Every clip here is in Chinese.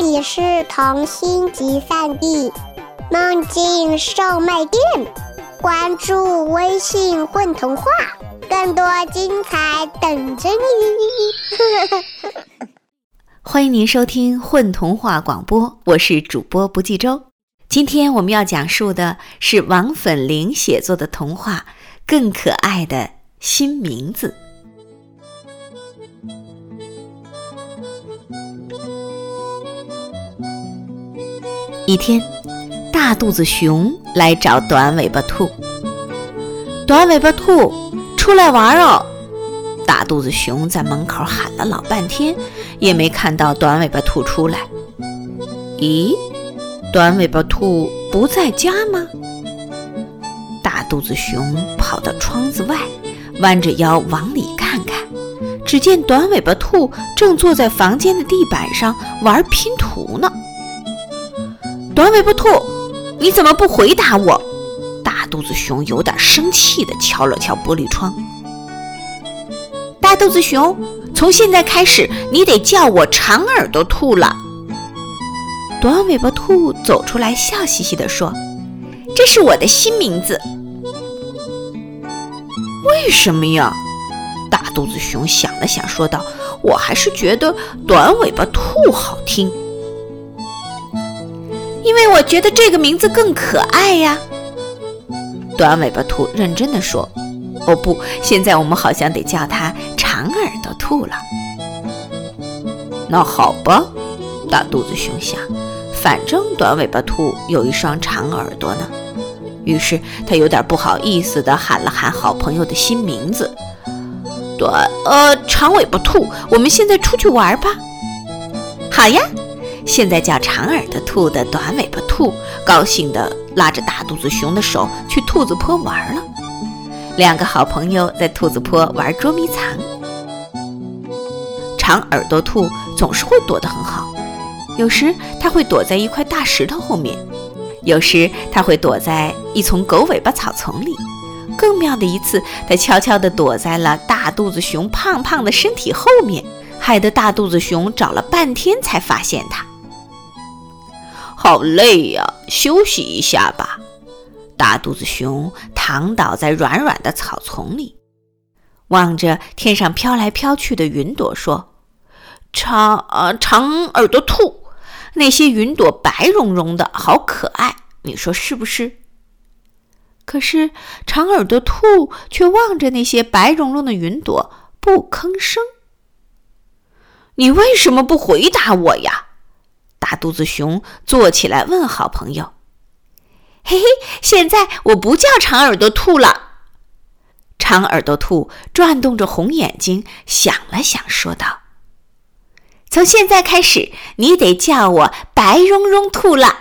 这里是童心集散地，梦境售卖店。关注微信“混童话”，更多精彩等着你。欢迎您收听《混童话》广播，我是主播不计周。今天我们要讲述的是王粉玲写作的童话《更可爱的新名字》。一天，大肚子熊来找短尾巴兔。短尾巴兔，出来玩哦！大肚子熊在门口喊了老半天，也没看到短尾巴兔出来。咦，短尾巴兔不在家吗？大肚子熊跑到窗子外，弯着腰往里看看，只见短尾巴兔正坐在房间的地板上玩拼图呢。短尾巴兔，你怎么不回答我？大肚子熊有点生气地敲了敲玻璃窗。大肚子熊，从现在开始，你得叫我长耳朵兔了。短尾巴兔走出来，笑嘻嘻地说：“这是我的新名字。”为什么呀？大肚子熊想了想，说道：“我还是觉得短尾巴兔好听。”因为我觉得这个名字更可爱呀，短尾巴兔认真的说：“哦不，现在我们好像得叫它长耳朵兔了。”那好吧，大肚子熊想，反正短尾巴兔有一双长耳朵呢。于是他有点不好意思的喊了喊好朋友的新名字：“短呃，长尾巴兔，我们现在出去玩吧。”好呀。现在叫长耳朵兔的短尾巴兔高兴地拉着大肚子熊的手去兔子坡玩了。两个好朋友在兔子坡玩捉迷藏。长耳朵兔总是会躲得很好，有时它会躲在一块大石头后面，有时它会躲在一丛狗尾巴草丛里。更妙的一次，它悄悄地躲在了大肚子熊胖胖的身体后面，害得大肚子熊找了半天才发现它。好累呀，休息一下吧。大肚子熊躺倒在软软的草丛里，望着天上飘来飘去的云朵，说：“长呃长耳朵兔，那些云朵白茸茸的，好可爱，你说是不是？”可是长耳朵兔却望着那些白茸茸的云朵，不吭声。你为什么不回答我呀？大肚子熊坐起来问好朋友：“嘿嘿，现在我不叫长耳朵兔了。”长耳朵兔转动着红眼睛，想了想，说道：“从现在开始，你得叫我白茸茸兔了。”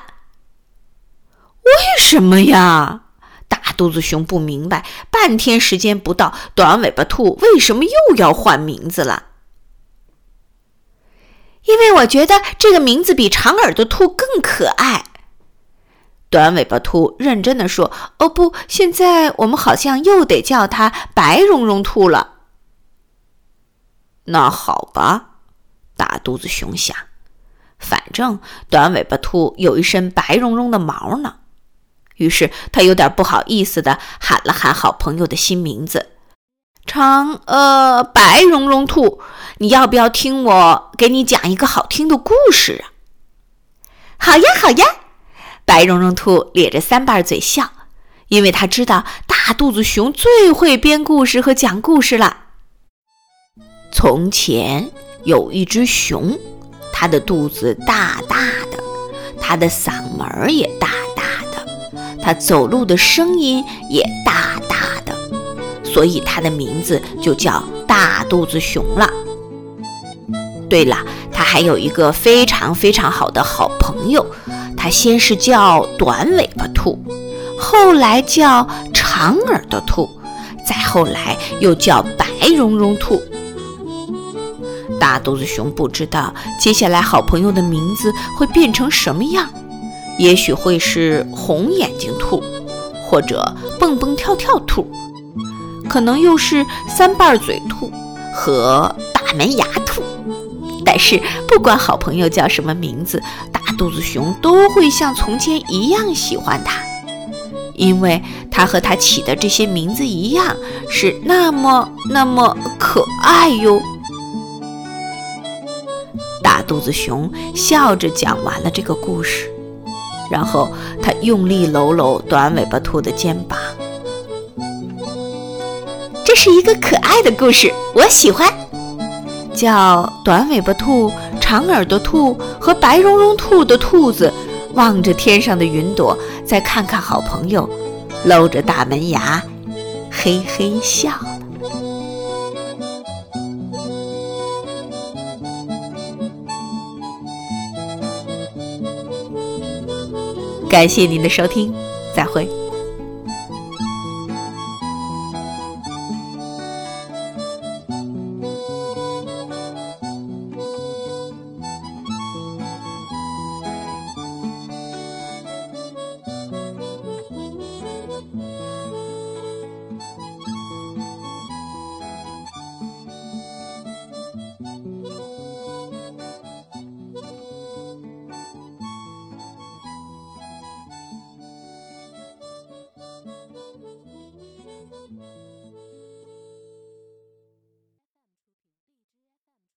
为什么呀？大肚子熊不明白，半天时间不到，短尾巴兔为什么又要换名字了？因为我觉得这个名字比长耳朵兔更可爱。短尾巴兔认真的说：“哦不，现在我们好像又得叫它白绒绒兔了。”那好吧，大肚子熊想，反正短尾巴兔有一身白茸茸的毛呢。于是他有点不好意思的喊了喊好朋友的新名字：“长呃白绒绒兔。”你要不要听我给你讲一个好听的故事啊？好呀，好呀！白绒绒兔咧着三瓣嘴笑，因为他知道大肚子熊最会编故事和讲故事了。从前有一只熊，它的肚子大大的，它的嗓门也大大的，它走路的声音也大，所以它的名字就叫大肚子熊了。对了，它还有一个非常非常好的好朋友，它先是叫短尾巴兔，后来叫长耳朵兔，再后来又叫白绒绒兔。大肚子熊不知道接下来好朋友的名字会变成什么样，也许会是红眼睛兔，或者蹦蹦跳跳兔，可能又是三瓣嘴兔和大门牙兔。但是不管好朋友叫什么名字，大肚子熊都会像从前一样喜欢它，因为它和它起的这些名字一样，是那么那么可爱哟。大肚子熊笑着讲完了这个故事，然后他用力搂搂短尾巴兔的肩膀。这是一个可爱的故事，我喜欢。叫短尾巴兔、长耳朵兔和白茸茸兔的兔子，望着天上的云朵，再看看好朋友，露着大门牙，嘿嘿笑了。感谢您的收听，再会。